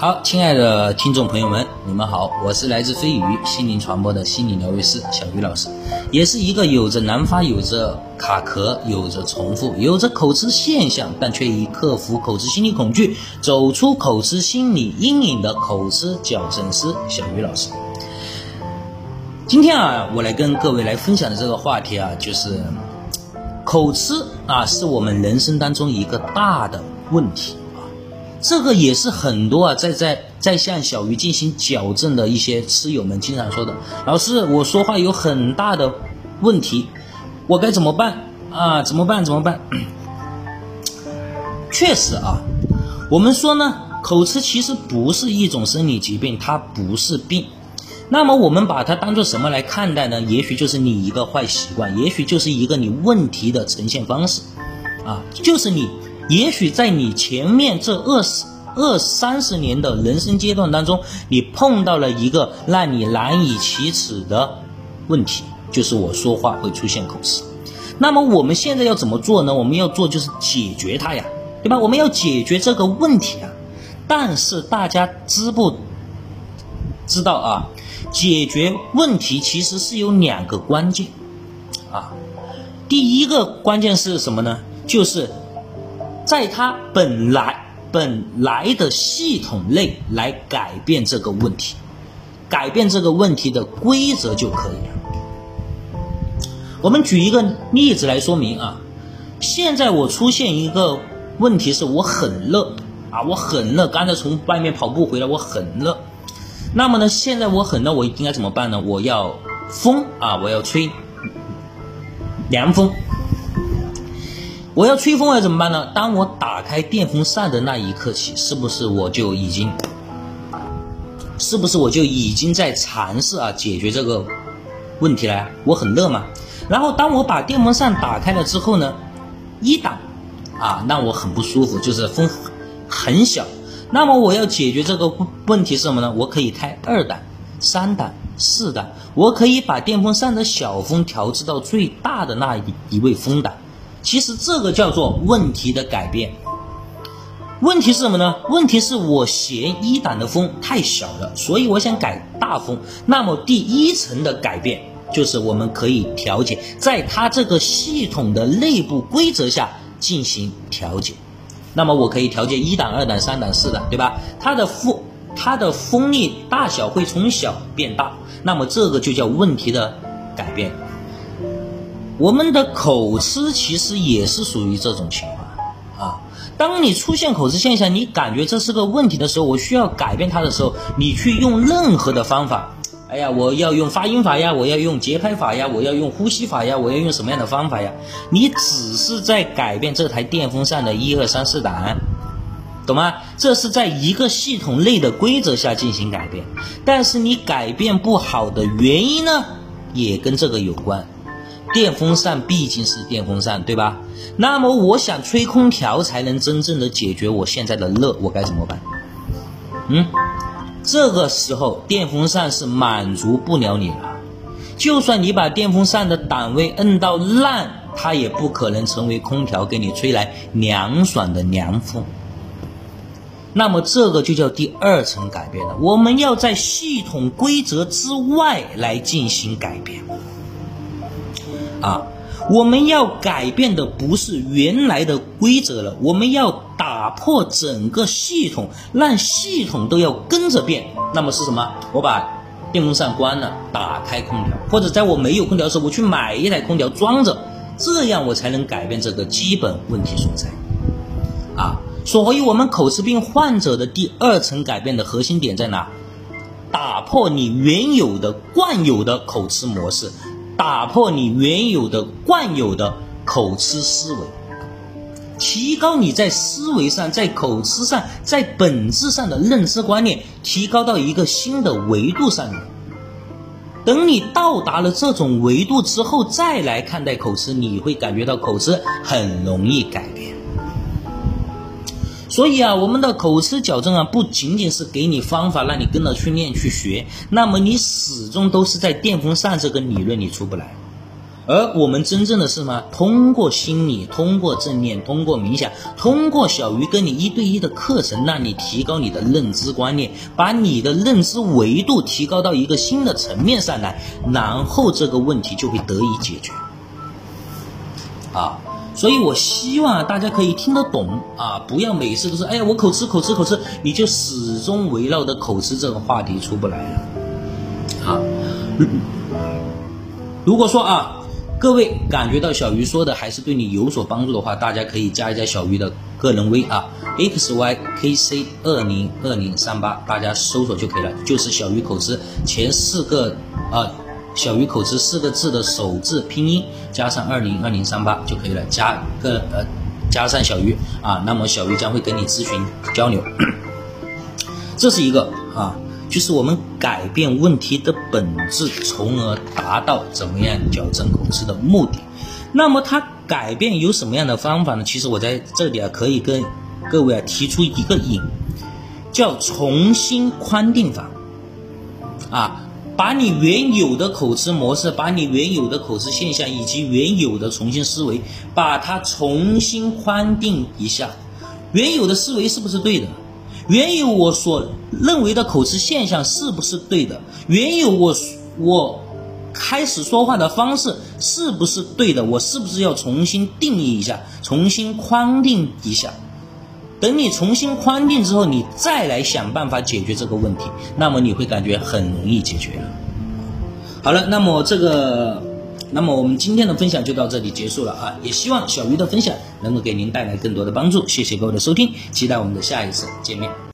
好，亲爱的听众朋友们，你们好，我是来自飞鱼心灵传播的心理疗愈师小鱼老师，也是一个有着难发、有着卡壳、有着重复、有着口吃现象，但却以克服口吃心理恐惧、走出口吃心理阴影的口吃矫正师小鱼老师。今天啊，我来跟各位来分享的这个话题啊，就是口吃啊，是我们人生当中一个大的问题。这个也是很多啊，在在在向小鱼进行矫正的一些吃友们经常说的，老师，我说话有很大的问题，我该怎么办啊？怎么办？怎么办？确实啊，我们说呢，口吃其实不是一种生理疾病，它不是病。那么我们把它当做什么来看待呢？也许就是你一个坏习惯，也许就是一个你问题的呈现方式，啊，就是你。也许在你前面这二十二三十年的人生阶段当中，你碰到了一个让你难以启齿的问题，就是我说话会出现口吃。那么我们现在要怎么做呢？我们要做就是解决它呀，对吧？我们要解决这个问题啊。但是大家知不知道啊？解决问题其实是有两个关键啊。第一个关键是什么呢？就是。在它本来本来的系统内来改变这个问题，改变这个问题的规则就可以了。我们举一个例子来说明啊，现在我出现一个问题是我很热啊，我很热，刚才从外面跑步回来，我很热。那么呢，现在我很热，我应该怎么办呢？我要风啊，我要吹凉风。我要吹风要怎么办呢？当我打开电风扇的那一刻起，是不是我就已经，是不是我就已经在尝试啊解决这个问题了？我很热嘛。然后当我把电风扇打开了之后呢，一档啊，让我很不舒服，就是风很小。那么我要解决这个问题是什么呢？我可以开二档、三档、四档，我可以把电风扇的小风调制到最大的那一一位风档。其实这个叫做问题的改变。问题是什么呢？问题是我嫌一档的风太小了，所以我想改大风。那么第一层的改变就是我们可以调节，在它这个系统的内部规则下进行调节。那么我可以调节一档、二档、三档、四档，对吧？它的风它的风力大小会从小变大。那么这个就叫问题的改变。我们的口吃其实也是属于这种情况啊。当你出现口吃现象，你感觉这是个问题的时候，我需要改变它的时候，你去用任何的方法，哎呀，我要用发音法呀，我要用节拍法呀，我要用呼吸法呀，我要用什么样的方法呀？你只是在改变这台电风扇的一二三四档，懂吗？这是在一个系统内的规则下进行改变，但是你改变不好的原因呢，也跟这个有关。电风扇毕竟是电风扇，对吧？那么我想吹空调才能真正的解决我现在的热，我该怎么办？嗯，这个时候电风扇是满足不了你了。就算你把电风扇的档位摁到烂，它也不可能成为空调给你吹来凉爽的凉风。那么这个就叫第二层改变了。我们要在系统规则之外来进行改变。啊，我们要改变的不是原来的规则了，我们要打破整个系统，让系统都要跟着变。那么是什么？我把电风扇关了，打开空调，或者在我没有空调的时候，我去买一台空调装着，这样我才能改变这个基本问题所在。啊，所以我们口吃病患者的第二层改变的核心点在哪？打破你原有的惯有的口吃模式。打破你原有的惯有的口吃思维，提高你在思维上、在口吃上、在本质上的认知观念，提高到一个新的维度上面。等你到达了这种维度之后，再来看待口吃，你会感觉到口吃很容易改变。所以啊，我们的口吃矫正啊，不仅仅是给你方法，让你跟着去练去学，那么你始终都是在电风扇这个理论里出不来。而我们真正的是什么？通过心理，通过正念，通过冥想，通过小鱼跟你一对一的课程，让你提高你的认知观念，把你的认知维度提高到一个新的层面上来，然后这个问题就会得以解决。所以我希望大家可以听得懂啊，不要每次都是哎呀我口吃口吃口吃，你就始终围绕着口吃这个话题出不来了。啊，如果说啊。各位感觉到小鱼说的还是对你有所帮助的话，大家可以加一加小鱼的个人微啊，x y k c 二零二零三八，大家搜索就可以了，就是小鱼口吃前四个啊，小鱼口吃四个字的首字拼音加上二零二零三八就可以了，加个呃加上小鱼啊，那么小鱼将会跟你咨询交流，这是一个啊。就是我们改变问题的本质，从而达到怎么样矫正口吃的目的。那么它改变有什么样的方法呢？其实我在这里啊，可以跟各位啊提出一个引，叫重新框定法。啊，把你原有的口吃模式，把你原有的口吃现象以及原有的重新思维，把它重新框定一下。原有的思维是不是对的？原有我所认为的口吃现象是不是对的？原有我我开始说话的方式是不是对的？我是不是要重新定义一下，重新框定一下？等你重新框定之后，你再来想办法解决这个问题，那么你会感觉很容易解决了。好了，那么这个，那么我们今天的分享就到这里结束了啊！也希望小鱼的分享能够给您带来更多的帮助。谢谢各位的收听，期待我们的下一次见面。